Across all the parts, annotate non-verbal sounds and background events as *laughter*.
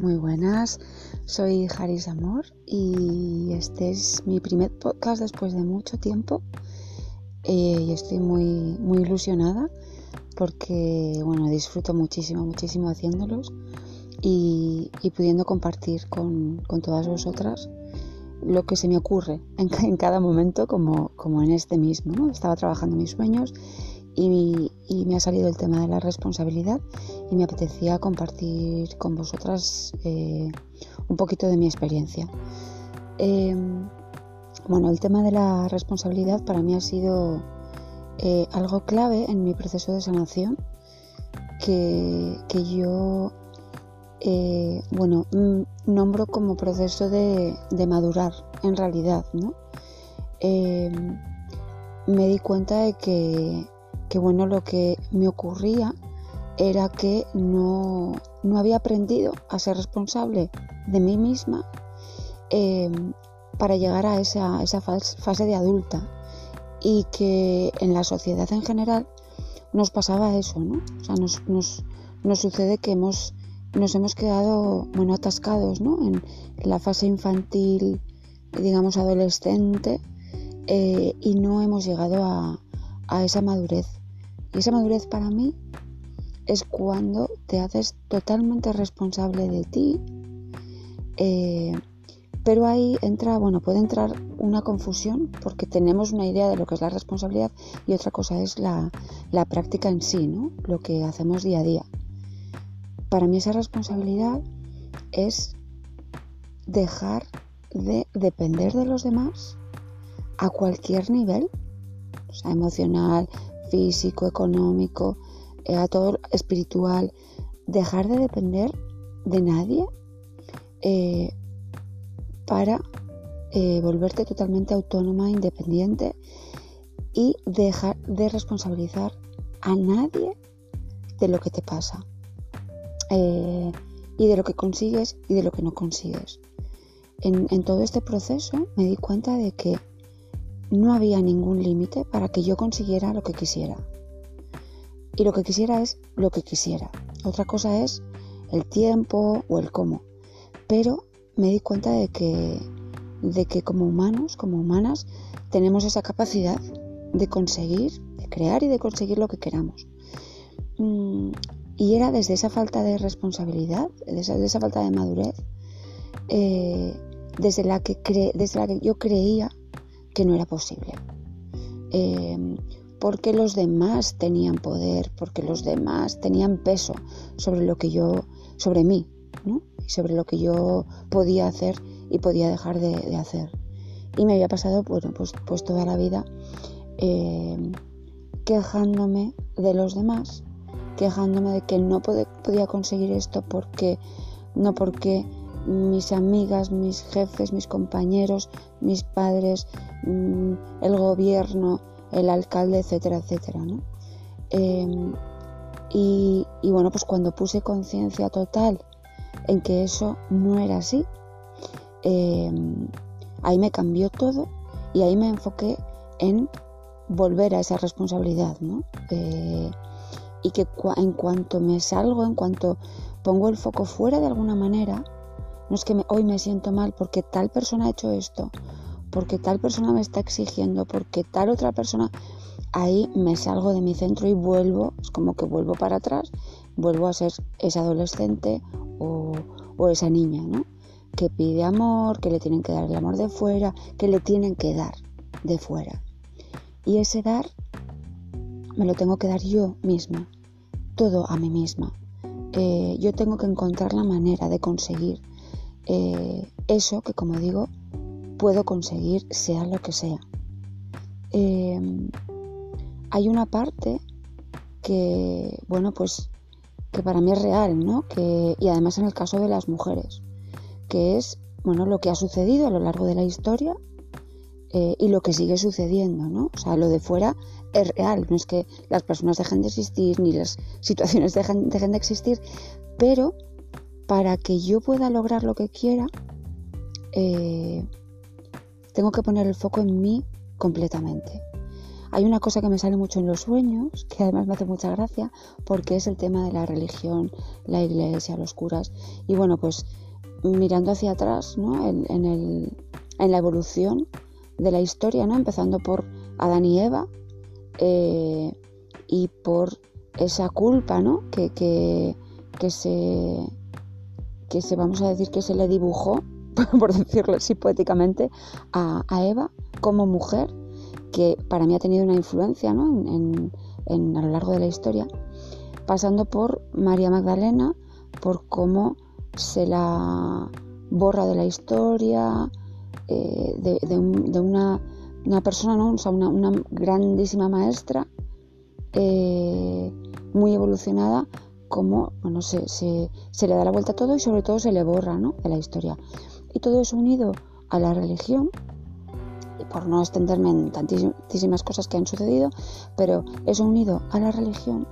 Muy buenas, soy Haris Amor y este es mi primer podcast después de mucho tiempo eh, y estoy muy, muy ilusionada porque bueno, disfruto muchísimo, muchísimo haciéndolos y, pudiendo compartir con, todas vosotras lo que se me ocurre en, cada momento como, como en este mismo. Estaba trabajando mis sueños y, me ha salido el tema de la responsabilidad y me apetecía compartir con vosotras eh, un poquito de mi experiencia. Em, bueno, el tema de la responsabilidad para mí ha sido eh, algo clave en mi proceso de sanación que, yo eh, bueno, mm, nombro como proceso de, de, madurar en realidad, ¿no? Me di cuenta de que que bueno, lo que me ocurría era que no, había aprendido a ser responsable de mí misma em, para llegar a esa, esa, fase de adulta y que en la sociedad en general nos pasaba eso, ¿no? O sea, nos, nos, sucede que hemos, nos hemos quedado, bueno, atascados, ¿no? En, la fase infantil, digamos, adolescente eh, y no hemos llegado a, a esa madurez. Y esa madurez para mí es cuando te haces totalmente responsable de ti. Eh, pero ahí entra, bueno, puede entrar una confusión porque tenemos una idea de lo que es la responsabilidad y otra cosa es la, la práctica en sí, ¿no? Lo que hacemos día a día. Para mí esa responsabilidad es dejar de depender de los demás a cualquier nivel, o sea, emocional, físico, económico, a todo espiritual, dejar de depender de nadie eh, para eh, volverte totalmente autónoma, independiente y dejar de responsabilizar a nadie de lo que te pasa y de lo que consigues y de lo que no consigues. en todo este proceso me di cuenta de que no había ningún límite para que yo consiguiera lo que quisiera. Y lo que quisiera es lo que quisiera. Otra cosa es el tiempo o el cómo. Pero me di cuenta de que, de que como humanos, como humanas, tenemos esa capacidad de conseguir, de crear y de conseguir lo que queramos. Mm, y era desde esa falta de responsabilidad, desde esa, falta de madurez, eh, desde, la que desde la que yo creía que no era posible. Em, porque los demás tenían poder, porque los demás tenían peso sobre lo que yo, sobre mí, y sobre lo que yo podía hacer y podía dejar de, hacer. Y me había pasado, pues, pues toda la vida em, quejándome de los demás, quejándome de que no podía conseguir esto porque no porque mis amigas, mis jefes, mis compañeros, mis padres, mm, el gobierno, el alcalde, etcétera, etcétera. ¿no? Em, y, bueno, pues cuando puse conciencia total en que eso no era así, em, ahí me cambió todo y ahí me enfoqué en volver a esa responsabilidad, ¿no? Eh, y que en cuanto me salgo, en cuanto pongo el foco fuera de alguna manera, no es que hoy me siento mal porque tal persona ha hecho esto, porque tal persona me está exigiendo, porque tal otra persona, ahí me salgo de mi centro y vuelvo, es como que vuelvo para atrás, vuelvo a ser esa adolescente o, esa niña, ¿no? Que pide amor, que le tienen que dar el amor de fuera, que le tienen que dar de fuera. Y ese dar me lo tengo que dar yo misma, todo a mí misma. Eh, yo tengo que encontrar la manera de conseguir eh, eso que, como digo, puedo conseguir sea lo que sea. Em, hay una parte que, bueno, pues que para mí es real, ¿no? Que, y además en el caso de las mujeres, que es, bueno, lo que ha sucedido a lo largo de la historia eh, y lo que sigue sucediendo, ¿no? O sea, lo de fuera es real, no es que las personas dejen de existir ni las *laughs* situaciones dejen de existir, pero para que yo pueda lograr lo que quiera, eh, tengo que poner el foco en mí completamente. hay una cosa que me sale mucho en los sueños, que además me hace mucha gracia, porque es el tema de la religión, la iglesia, los curas. Y bueno, pues mirando hacia atrás, ¿no? en, el, en la evolución de la historia, ¿no? empezando por Adán y Eva, eh, y por esa culpa ¿no? que, que, que, se, que se, vamos a decir, que se le dibujó, *laughs* por decirlo así poéticamente, a, Eva como mujer, que para mí ha tenido una influencia ¿no? en, a lo largo de la historia, pasando por María Magdalena, por cómo se la borra de la historia, eh, de, una, una, persona, ¿no? una, una grandísima maestra eh, muy evolucionada, como bueno, se, se, le da la vuelta a todo y sobre todo se le borra ¿no? de la historia. Y todo eso unido a la religión, y por no extenderme en tantísimas cosas que han sucedido, pero eso unido a la religión,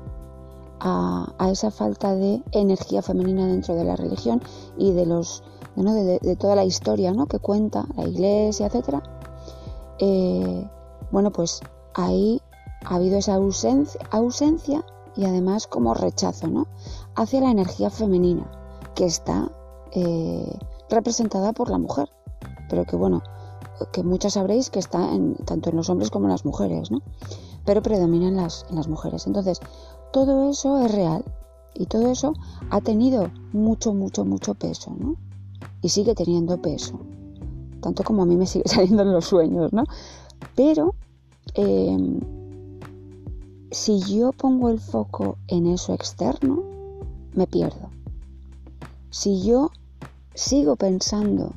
a, esa falta de energía femenina dentro de la religión y de los de, toda la historia ¿no? que cuenta la iglesia, etcétera, eh, bueno, pues ahí ha habido esa ausencia, ausencia y además como rechazo ¿no? hacia la energía femenina que está eh, representada por la mujer, pero que bueno, que muchas sabréis que está en, tanto en los hombres como en las mujeres, ¿no? pero predominan las, en las mujeres. Entonces, todo eso es real y todo eso ha tenido mucho, mucho, mucho peso, ¿no? Y sigue teniendo peso, tanto como a mí me sigue *laughs* saliendo en los sueños, ¿no? Pero eh, si yo pongo el foco en eso externo, me pierdo. Si yo sigo pensando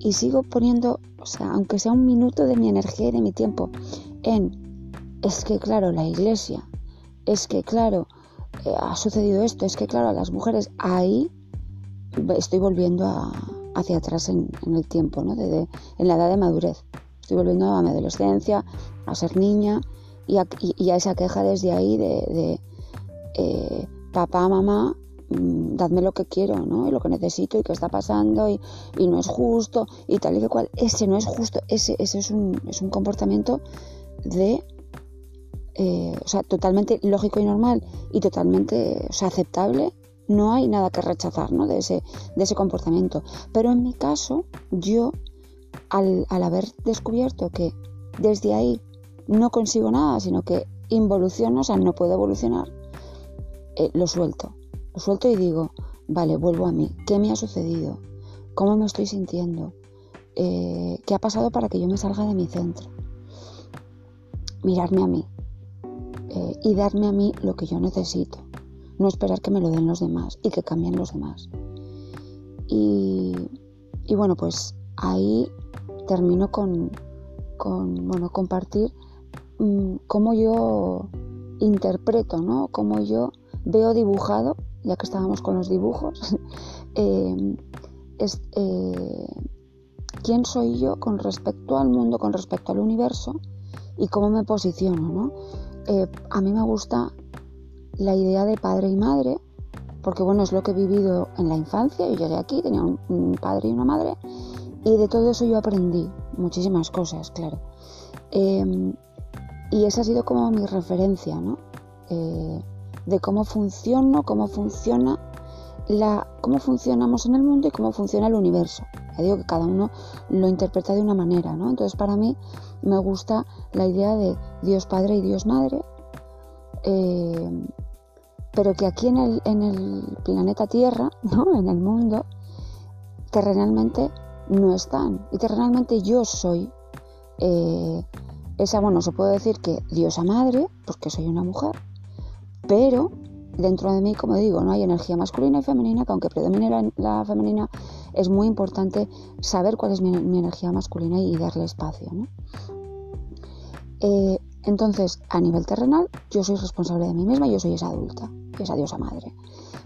y sigo poniendo, o sea, aunque sea un minuto de mi energía y de mi tiempo, en, es que claro, la iglesia, es que claro, eh, ha sucedido esto, es que claro, a las mujeres, ahí estoy volviendo hacia atrás en, el tiempo, ¿no? en la edad de madurez. Estoy volviendo a mi adolescencia, a ser niña, y a, esa queja desde ahí de, eh, papá, mamá, mm, dadme lo que quiero, ¿no? Y lo que necesito y qué está pasando y, no es justo y tal y que cual. Ese no es justo, ese, ese es, un, es un comportamiento de, eh, o sea, totalmente lógico y normal y totalmente, o sea, aceptable. No hay nada que rechazar, ¿no? De ese, de ese comportamiento. Pero en mi caso, yo, al, al haber descubierto que desde ahí no consigo nada, sino que involuciono, o sea, no puedo evolucionar, eh, lo suelto. Lo suelto y digo, vale, vuelvo a mí. ¿Qué me ha sucedido? ¿Cómo me estoy sintiendo? Eh, ¿Qué ha pasado para que yo me salga de mi centro? Mirarme a mí eh, y darme a mí lo que yo necesito. No esperar que me lo den los demás y que cambien los demás. Y, y bueno, pues ahí termino con, con bueno, compartir Mm, cómo yo interpreto, ¿no? Cómo yo veo dibujado, ya que estábamos con los dibujos, *laughs* eh, eh, quién soy yo con respecto al mundo, con respecto al universo y cómo me posiciono, ¿no? Eh, a mí me gusta la idea de padre y madre, porque bueno, es lo que he vivido en la infancia, yo llegué aquí, tenía un, padre y una madre, y de todo eso yo aprendí muchísimas cosas, claro. Y esa ha sido como mi referencia, ¿no? De cómo funciona, cómo funciona la, cómo funcionamos en el mundo y cómo funciona el universo. Ya digo que cada uno lo interpreta de una manera, ¿no? Entonces para mí me gusta la idea de Dios Padre y Dios Madre, eh, pero que aquí en el, en el planeta Tierra, *laughs* ¿no? En el mundo, terrenalmente no están. Y terrenalmente yo soy eh, esa, bueno, se puede decir que diosa madre, porque soy una mujer, pero dentro de mí, como digo, no hay energía masculina y femenina, que aunque predomine la, femenina, es muy importante saber cuál es mi, energía masculina y darle espacio. Eh, entonces, a nivel terrenal, yo soy responsable de mí misma, yo soy esa adulta, esa diosa madre.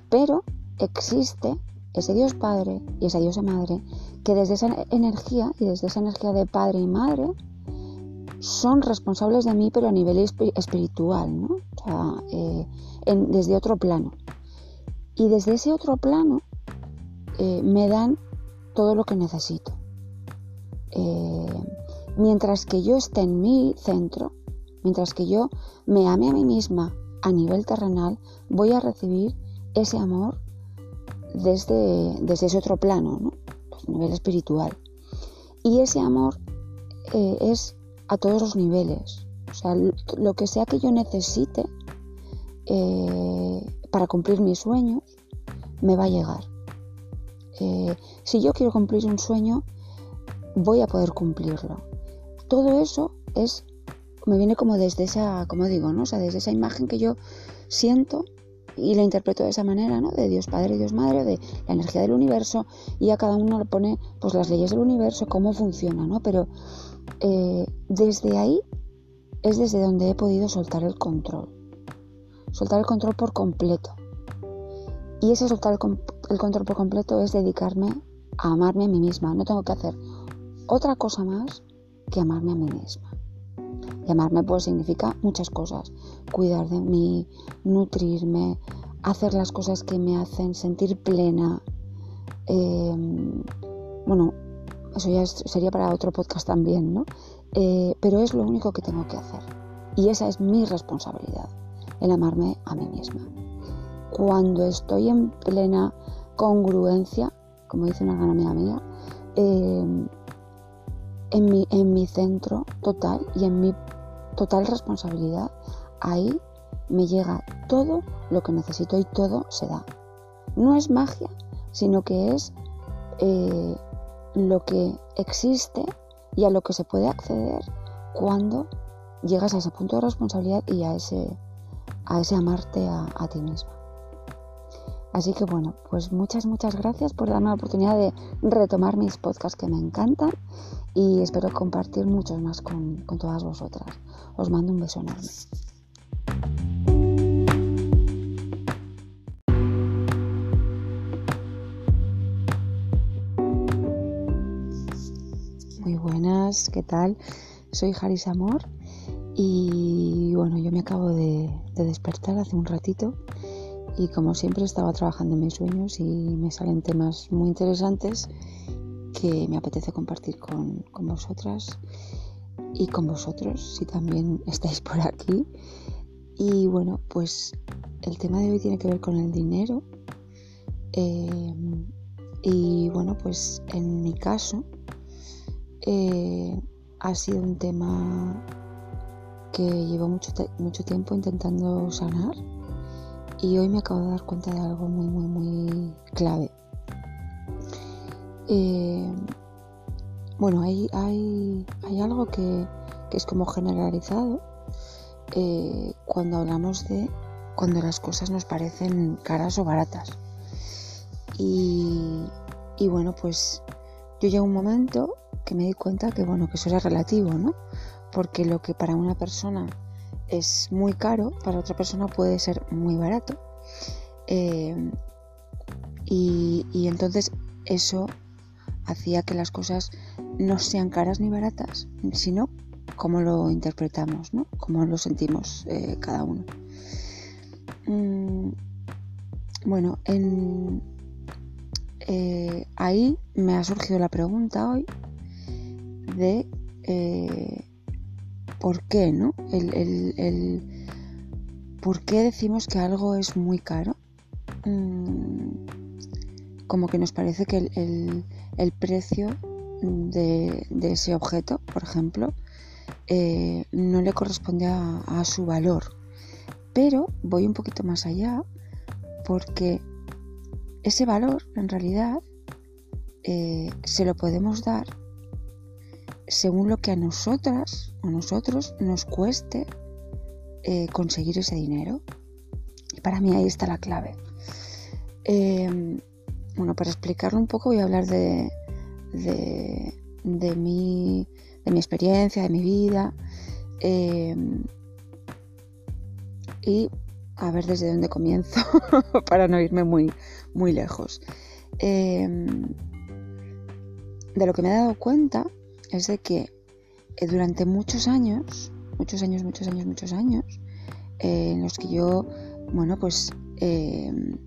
Pero existe ese dios padre y esa diosa madre que desde esa energía y desde esa energía de padre y madre son responsables de mí, pero a nivel espiritual, eh, desde otro plano. Y desde ese otro plano eh, me dan todo lo que necesito. Eh, mientras que yo esté en mi centro, Mientras que yo me ame a mí misma a nivel terrenal, voy a recibir ese amor desde, desde ese otro plano, ¿no? Pues, a nivel espiritual. Y ese amor es a todos los niveles. O sea, lo que sea que yo necesite eh, para cumplir mis sueños, me va a llegar. Eh, si yo quiero cumplir un sueño, voy a poder cumplirlo. Todo eso es, me viene como desde esa, como digo, ¿no? O sea, desde esa imagen que yo siento y la interpreto de esa manera, ¿no? De Dios Padre y Dios Madre, de la energía del universo, y a cada uno le pone pues las leyes del universo, cómo funciona, ¿no? Pero eh, desde ahí es desde donde he podido soltar el control. Soltar el control por completo. Y ese soltar el, control por completo es dedicarme a amarme a mí misma. No tengo que hacer otra cosa más que amarme a mí misma. Y amarme pues significa muchas cosas. Cuidar de mí, nutrirme, hacer las cosas que me hacen sentir plena. Em, bueno, eso ya sería para otro podcast también, ¿no? Eh, pero es lo único que tengo que hacer. Y esa es mi responsabilidad, el amarme a mí misma cuando estoy en plena congruencia, como dice una gran amiga mía, em, en, mi, en mi centro total y en mi total responsabilidad, ahí me llega todo lo que necesito y todo se da. No es magia, sino que es eh, lo que existe y a lo que se puede acceder cuando llegas a ese punto de responsabilidad y a ese, a ese amarte a ti misma. Así que bueno, pues muchas, muchas gracias por darme la oportunidad de retomar mis podcasts que me encantan y espero compartir muchos más con, con todas vosotras. Os mando un beso enorme. ¿Qué tal? Soy Jaris Amor y bueno, yo me acabo de, de despertar hace un ratito y como siempre estaba trabajando en mis sueños y me salen temas muy interesantes que me apetece compartir con, vosotras y con vosotros si también *laughs* estáis por aquí. Y bueno, pues el tema de hoy tiene que ver con el dinero. Eh, y bueno, pues en mi caso eh, ha sido un tema que llevo mucho, mucho tiempo intentando sanar y hoy me acabo de dar cuenta de algo muy, muy, muy clave. Eh, bueno, hay, hay, hay algo que, es como generalizado eh, cuando hablamos de cuando las cosas nos parecen caras o baratas. Y, y bueno, pues yo llego un momento que me di cuenta que bueno, que eso era relativo, ¿no? Porque lo que para una persona es muy caro, para otra persona puede ser muy barato. Eh, y, entonces eso hacía que las cosas no sean caras ni baratas, sino como lo interpretamos, ¿no? Como lo sentimos eh, cada uno. Mm, bueno, en, eh, ahí me ha surgido la pregunta hoy de por qué, ¿no? El, ¿Por qué decimos que algo es muy caro? Mm, como que nos parece que el, precio de, ese objeto, por ejemplo, eh, no le corresponde a, su valor. Pero voy un poquito más allá porque ese valor en realidad eh, se lo podemos dar según lo que a nosotras o nosotros nos cueste eh, conseguir ese dinero. Y para mí ahí está la clave. Em, bueno, para explicarlo un poco voy a hablar de, de, mi, de mi experiencia, de mi vida. Em, y a ver desde dónde comienzo *laughs* para no irme muy, muy lejos. Em, de lo que me he dado cuenta es de que eh, durante muchos años, muchos años, muchos años, muchos años, eh, en los que yo, bueno, pues em,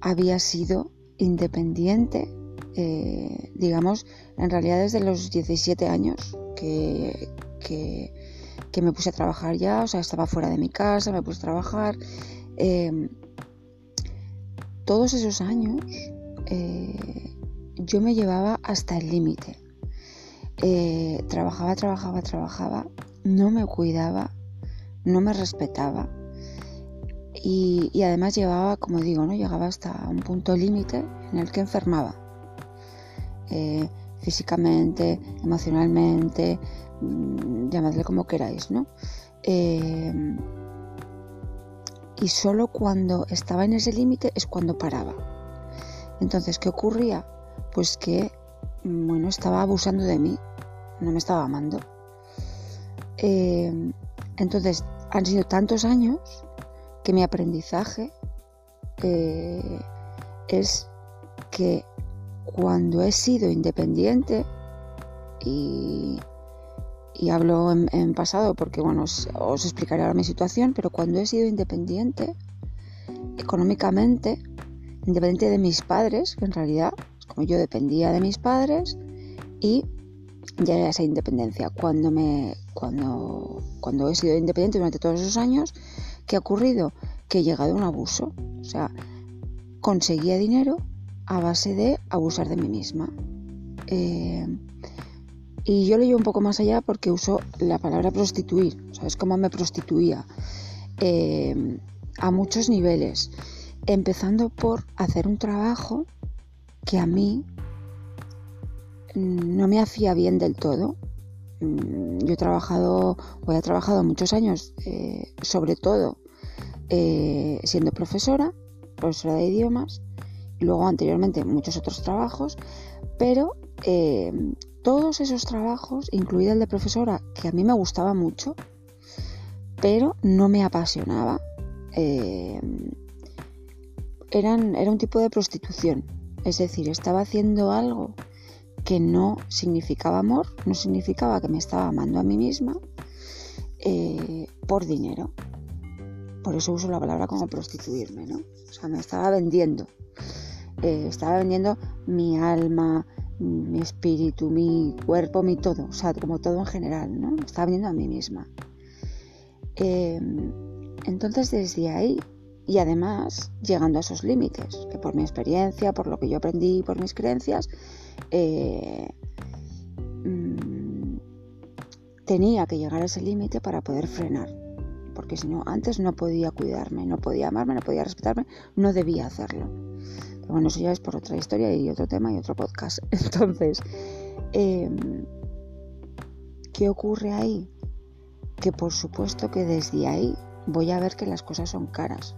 había sido independiente, eh, digamos, en realidad desde los 17 años que, que, me puse a trabajar ya, o sea, estaba fuera de mi casa, me puse a trabajar. Em, todos esos años yo me llevaba hasta el límite. Eh, trabajaba, trabajaba, trabajaba, no me cuidaba, no me respetaba y, además llevaba, como digo, ¿no? llegaba hasta un punto límite en el que enfermaba. Eh, físicamente, emocionalmente, mm, llamadle como queráis, ¿no? Eh, y solo cuando estaba en ese límite es cuando paraba. Entonces, ¿qué ocurría? Pues que, bueno, estaba abusando de mí, no me estaba amando. Eh, entonces, han sido tantos años que mi aprendizaje eh, es que cuando he sido independiente y, hablo en, pasado porque bueno os, os, explicaré ahora mi situación pero cuando he sido independiente económicamente independiente de mis padres que en realidad yo dependía de mis padres y ya era esa independencia cuando me cuando cuando he sido independiente durante todos esos años ¿Qué ha ocurrido? Que he llegado a un abuso. O sea, conseguía dinero a base de abusar de mí misma. Eh, y yo llevo un poco más allá porque uso la palabra prostituir. ¿Sabes cómo me prostituía? Eh, a muchos niveles. Empezando por hacer un trabajo que a mí no me hacía bien del todo. Mm, yo he trabajado, o he trabajado muchos años, eh, sobre todo eh, siendo profesora, profesora de idiomas, y luego anteriormente muchos otros trabajos, pero eh, todos esos trabajos, incluido el de profesora, que a mí me gustaba mucho, pero no me apasionaba, eran, era un tipo de prostitución. Es decir, estaba haciendo algo que no significaba amor, no significaba que me estaba amando a mí misma eh, por dinero. Por eso uso la palabra como prostituirme, ¿no? O sea, me estaba vendiendo. Eh, estaba vendiendo mi alma, mi espíritu, mi cuerpo, mi todo. O sea, como todo en general, ¿no? Me estaba vendiendo a mí misma. Eh, entonces, desde ahí, y además llegando a esos límites, que por mi experiencia, por lo que yo aprendí, por mis creencias, eh, mm, tenía que llegar a ese límite para poder frenar. Porque si no, antes no podía cuidarme, no podía amarme, no podía respetarme, no debía hacerlo. Pero bueno, eso ya es por otra historia y otro tema y otro podcast. *laughs* Entonces, em, ¿qué ocurre ahí? Que por supuesto que desde ahí voy a ver que las cosas son caras.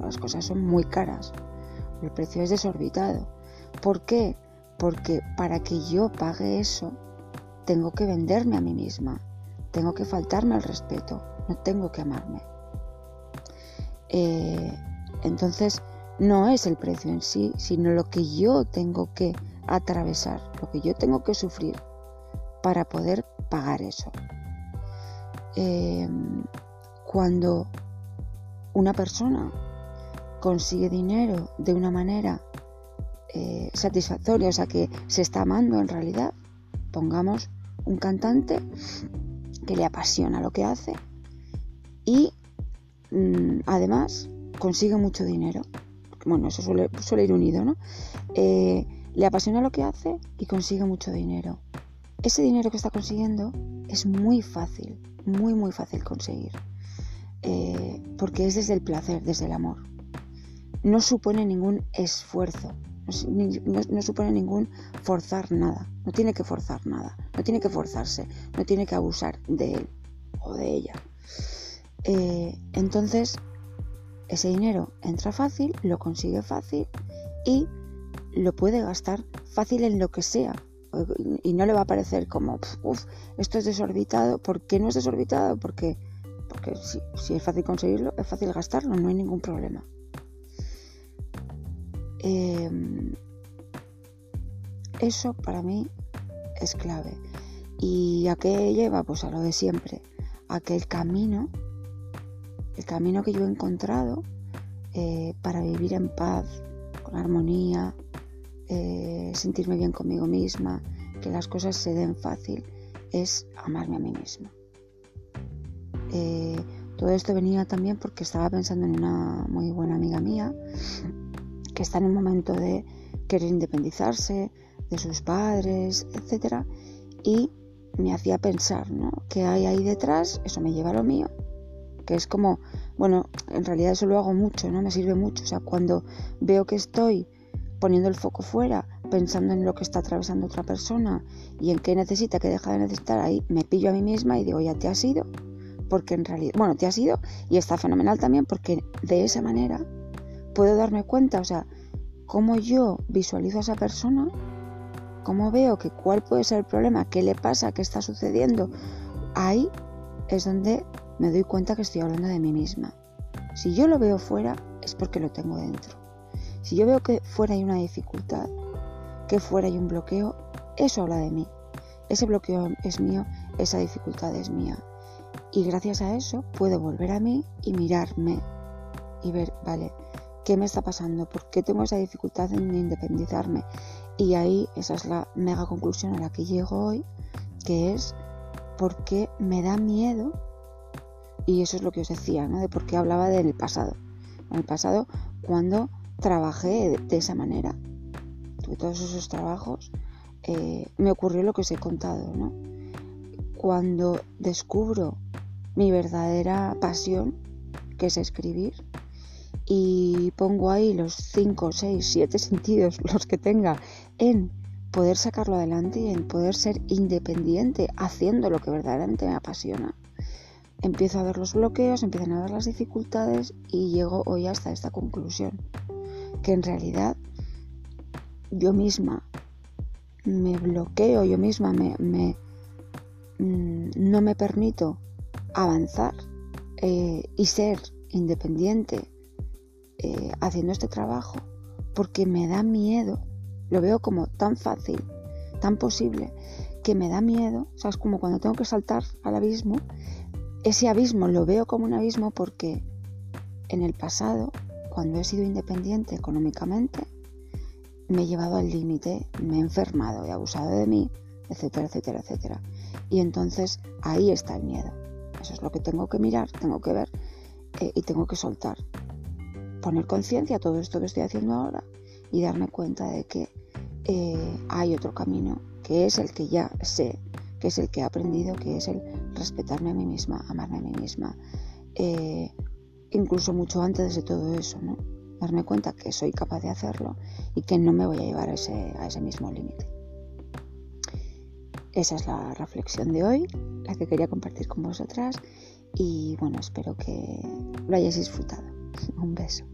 Las cosas son muy caras. El precio es desorbitado. ¿Por qué? porque para que yo pague eso, tengo que venderme a mí misma, tengo que faltarme al respeto, no tengo que amarme. Eh, entonces, no es el precio en sí, sino lo que yo tengo que atravesar, lo que yo tengo que sufrir para poder pagar eso. Eh, cuando una persona consigue dinero de una manera eh, satisfactoria, o sea que se está amando en realidad. Pongamos un cantante que le apasiona lo que hace y mm, además consigue mucho dinero. Bueno, eso suele, ir unido, ¿no? Eh, le apasiona lo que hace y consigue mucho dinero. Ese dinero que está consiguiendo es muy fácil, muy, muy fácil conseguir. Eh, porque es desde el placer, desde el amor. No supone ningún esfuerzo, no, supone ningún forzar nada, no tiene que forzar nada, no tiene que forzarse, no tiene que abusar de él o de ella. Eh, entonces, ese dinero entra fácil, lo consigue fácil y lo puede gastar fácil en lo que sea. Y no le va a parecer como, uff, esto es desorbitado. ¿Por qué no es desorbitado? Porque, porque si, si es fácil conseguirlo, es fácil gastarlo, no hay ningún problema. Em, eso para mí es clave. ¿Y a qué lleva? Pues a lo de siempre, a que el camino, el camino que yo he encontrado eh, para vivir en paz, con armonía, eh, sentirme bien conmigo misma, que las cosas se den fácil, es amarme a mí misma. Eh, todo esto venía también porque estaba pensando en una muy buena amiga mía que en un momento de querer independizarse de sus padres, etc. Y me hacía pensar, ¿no? ¿Qué hay ahí detrás? Eso me lleva a lo mío. Que es como, bueno, en realidad eso lo hago mucho, ¿no? Me sirve mucho. O sea, cuando veo que estoy poniendo el foco fuera, pensando en lo que está atravesando otra persona y en qué necesita, qué deja de necesitar, ahí me pillo a mí misma y digo, ya te has ido. Porque en realidad, bueno, te has ido y está fenomenal también porque de esa manera puedo darme cuenta, o sea, cómo yo visualizo a esa persona, cómo veo que cuál puede ser el problema, qué le pasa, qué está sucediendo, ahí es donde me doy cuenta que estoy hablando de mí misma. Si yo lo veo fuera, es porque lo tengo dentro. Si yo veo que fuera hay una dificultad, que fuera hay un bloqueo, eso habla de mí. Ese bloqueo es mío, esa dificultad es mía. Y gracias a eso puedo volver a mí y mirarme y ver, vale, ¿qué me está pasando? ¿Por qué tengo esa dificultad en independizarme? Y ahí esa es la mega conclusión a la que llego hoy, que es porque me da miedo, y eso es lo que os decía, ¿no? De por qué hablaba del pasado. En el pasado, cuando trabajé de, esa manera, tuve todos esos trabajos, eh, me ocurrió lo que os he contado, ¿no? Cuando descubro mi verdadera pasión, que es escribir, y pongo ahí los 5, 6, 7 sentidos, *laughs* los que tenga, en poder sacarlo adelante y en poder ser independiente haciendo lo que verdaderamente me apasiona. Empiezo a ver los bloqueos, empiezan a ver las dificultades y llego hoy hasta esta conclusión, que en realidad yo misma me bloqueo, yo misma me, mm, no me permito avanzar eh, y ser independiente eh, haciendo este trabajo porque me da miedo, lo veo como tan fácil, tan posible, que me da miedo, o sea, es como cuando tengo que saltar al abismo, ese abismo lo veo como un abismo porque en el pasado, cuando he sido independiente económicamente, me he llevado al límite, me he enfermado, he abusado de mí, etcétera, etcétera, etcétera. Y entonces ahí está el miedo. Eso es lo que tengo que mirar, tengo que ver eh, y tengo que soltar poner conciencia a todo esto que estoy haciendo ahora y darme cuenta de que eh, hay otro camino, que es el que ya sé, que es el que he aprendido, que es el respetarme a mí misma, amarme a mí misma, eh, incluso mucho antes de todo eso, ¿no? Darme cuenta que soy capaz de hacerlo y que no me voy a llevar ese, a ese mismo límite. Esa es la reflexión de hoy, la que quería compartir con vosotras y bueno, espero que lo hayáis disfrutado. *laughs* Un beso.